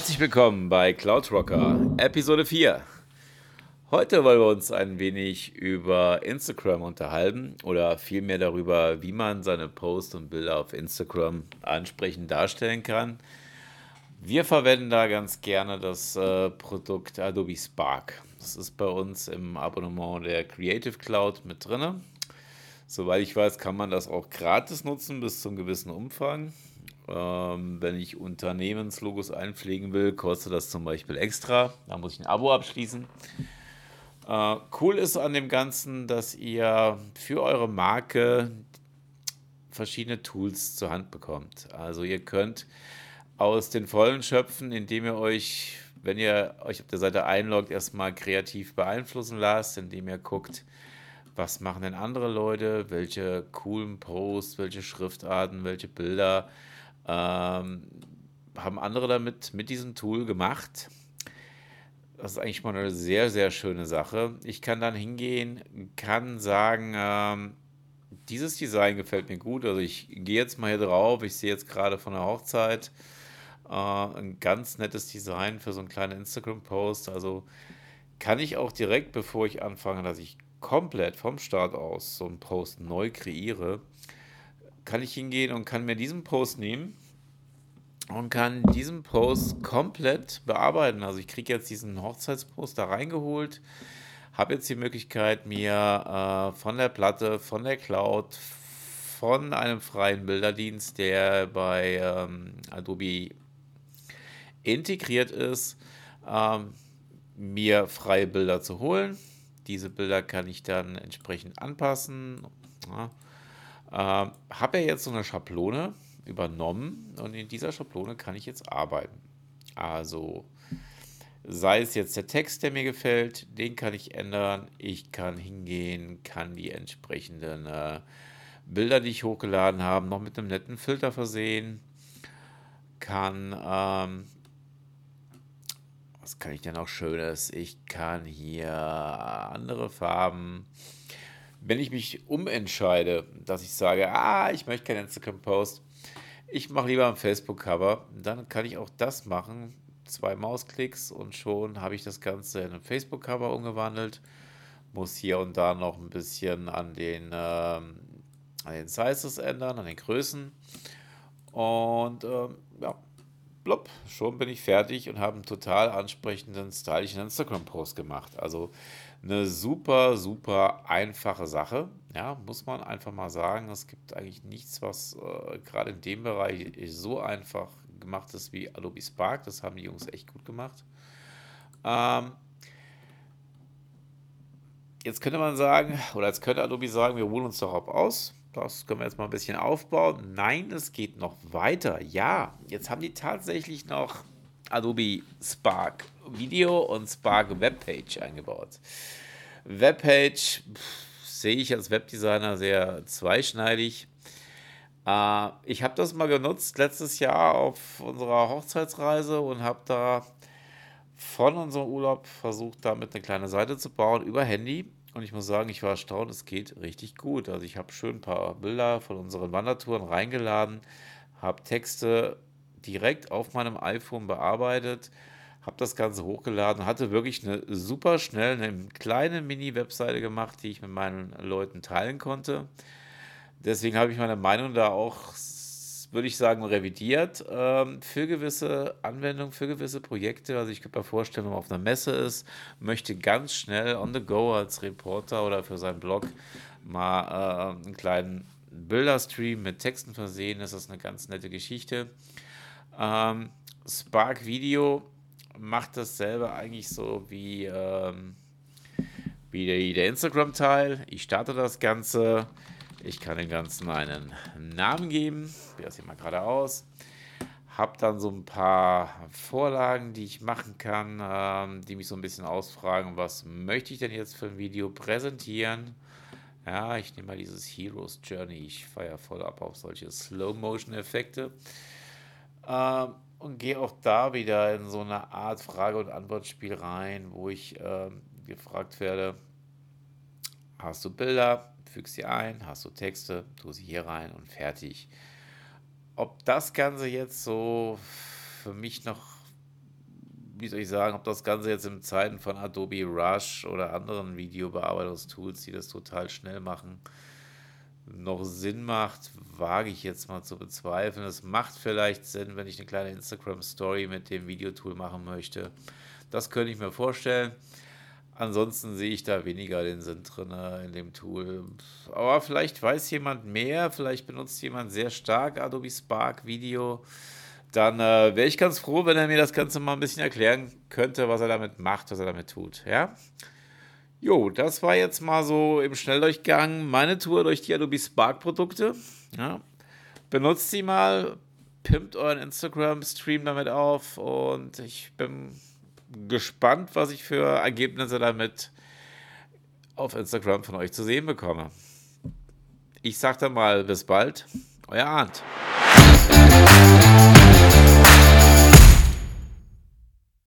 Herzlich willkommen bei Cloud Rocker, Episode 4. Heute wollen wir uns ein wenig über Instagram unterhalten oder vielmehr darüber, wie man seine Posts und Bilder auf Instagram ansprechend darstellen kann. Wir verwenden da ganz gerne das äh, Produkt Adobe Spark. Das ist bei uns im Abonnement der Creative Cloud mit drin. Soweit ich weiß, kann man das auch gratis nutzen bis zum gewissen Umfang. Ähm, wenn ich Unternehmenslogos einpflegen will, kostet das zum Beispiel extra. Da muss ich ein Abo abschließen. Äh, cool ist an dem Ganzen, dass ihr für eure Marke verschiedene Tools zur Hand bekommt. Also ihr könnt aus den Vollen schöpfen, indem ihr euch, wenn ihr euch auf der Seite einloggt, erstmal kreativ beeinflussen lasst, indem ihr guckt, was machen denn andere Leute, welche coolen Posts, welche Schriftarten, welche Bilder ähm, haben andere damit mit diesem Tool gemacht. Das ist eigentlich mal eine sehr, sehr schöne Sache. Ich kann dann hingehen, kann sagen, ähm, dieses Design gefällt mir gut. Also ich gehe jetzt mal hier drauf. Ich sehe jetzt gerade von der Hochzeit äh, ein ganz nettes Design für so einen kleinen Instagram-Post. Also kann ich auch direkt, bevor ich anfange, dass ich komplett vom Start aus so einen Post neu kreiere, kann ich hingehen und kann mir diesen Post nehmen und kann diesen Post komplett bearbeiten. Also ich kriege jetzt diesen Hochzeitspost da reingeholt, habe jetzt die Möglichkeit, mir äh, von der Platte, von der Cloud, von einem freien Bilderdienst, der bei ähm, Adobe integriert ist, ähm, mir freie Bilder zu holen. Diese Bilder kann ich dann entsprechend anpassen. Ja habe ja jetzt so eine Schablone übernommen und in dieser Schablone kann ich jetzt arbeiten. Also sei es jetzt der Text, der mir gefällt, den kann ich ändern. Ich kann hingehen, kann die entsprechenden äh, Bilder, die ich hochgeladen habe, noch mit einem netten Filter versehen. Kann, ähm, was kann ich denn auch Schönes? Ich kann hier andere Farben wenn ich mich umentscheide, dass ich sage, ah, ich möchte keinen Instagram-Post, ich mache lieber ein Facebook-Cover, dann kann ich auch das machen. Zwei Mausklicks und schon habe ich das Ganze in ein Facebook-Cover umgewandelt. Muss hier und da noch ein bisschen an den, ähm, an den Sizes ändern, an den Größen. Und ähm, ja, blub, schon bin ich fertig und habe einen total ansprechenden, stylischen Instagram-Post gemacht. Also eine super, super einfache Sache. Ja, muss man einfach mal sagen. Es gibt eigentlich nichts, was äh, gerade in dem Bereich so einfach gemacht ist wie Adobe Spark. Das haben die Jungs echt gut gemacht. Ähm, jetzt könnte man sagen, oder jetzt könnte Adobe sagen, wir holen uns darauf aus. Das können wir jetzt mal ein bisschen aufbauen. Nein, es geht noch weiter. Ja, jetzt haben die tatsächlich noch Adobe Spark Video und Spark Webpage eingebaut. Webpage sehe ich als Webdesigner sehr zweischneidig. Äh, ich habe das mal genutzt letztes Jahr auf unserer Hochzeitsreise und habe da von unserem Urlaub versucht, damit eine kleine Seite zu bauen über Handy. Und ich muss sagen, ich war erstaunt, es geht richtig gut. Also ich habe schön ein paar Bilder von unseren Wandertouren reingeladen, habe Texte direkt auf meinem iPhone bearbeitet, habe das Ganze hochgeladen, hatte wirklich eine super schnell, eine kleine Mini-Webseite gemacht, die ich mit meinen Leuten teilen konnte. Deswegen habe ich meine Meinung da auch, würde ich sagen, revidiert ähm, für gewisse Anwendungen, für gewisse Projekte. Also ich könnte mir vorstellen, wenn man auf einer Messe ist, möchte ganz schnell on the go als Reporter oder für seinen Blog mal äh, einen kleinen Bilderstream mit Texten versehen. Das ist eine ganz nette Geschichte. Ähm, Spark Video macht dasselbe eigentlich so wie, ähm, wie der, der Instagram-Teil. Ich starte das Ganze. Ich kann dem Ganzen einen Namen geben. Wie das hier mal gerade aus. Habe dann so ein paar Vorlagen, die ich machen kann, ähm, die mich so ein bisschen ausfragen, was möchte ich denn jetzt für ein Video präsentieren. Ja, ich nehme mal dieses Heroes Journey. Ich feiere voll ab auf solche Slow-Motion-Effekte. Ähm, und gehe auch da wieder in so eine Art Frage- und Antwortspiel rein, wo ich äh, gefragt werde, hast du Bilder, füg sie ein, hast du Texte, tu sie hier rein und fertig. Ob das Ganze jetzt so für mich noch wie soll ich sagen, ob das Ganze jetzt in Zeiten von Adobe Rush oder anderen Videobearbeitungstools, die das total schnell machen, noch Sinn macht, wage ich jetzt mal zu bezweifeln. Es macht vielleicht Sinn, wenn ich eine kleine Instagram-Story mit dem Videotool machen möchte. Das könnte ich mir vorstellen. Ansonsten sehe ich da weniger den Sinn drin in dem Tool. Aber vielleicht weiß jemand mehr, vielleicht benutzt jemand sehr stark Adobe Spark Video. Dann äh, wäre ich ganz froh, wenn er mir das Ganze mal ein bisschen erklären könnte, was er damit macht, was er damit tut. Ja? Jo, das war jetzt mal so im Schnelldurchgang meine Tour durch die Adobe Spark Produkte. Ja. Benutzt sie mal, pimpt euren Instagram-Stream damit auf und ich bin gespannt, was ich für Ergebnisse damit auf Instagram von euch zu sehen bekomme. Ich sag dann mal bis bald, euer Arndt.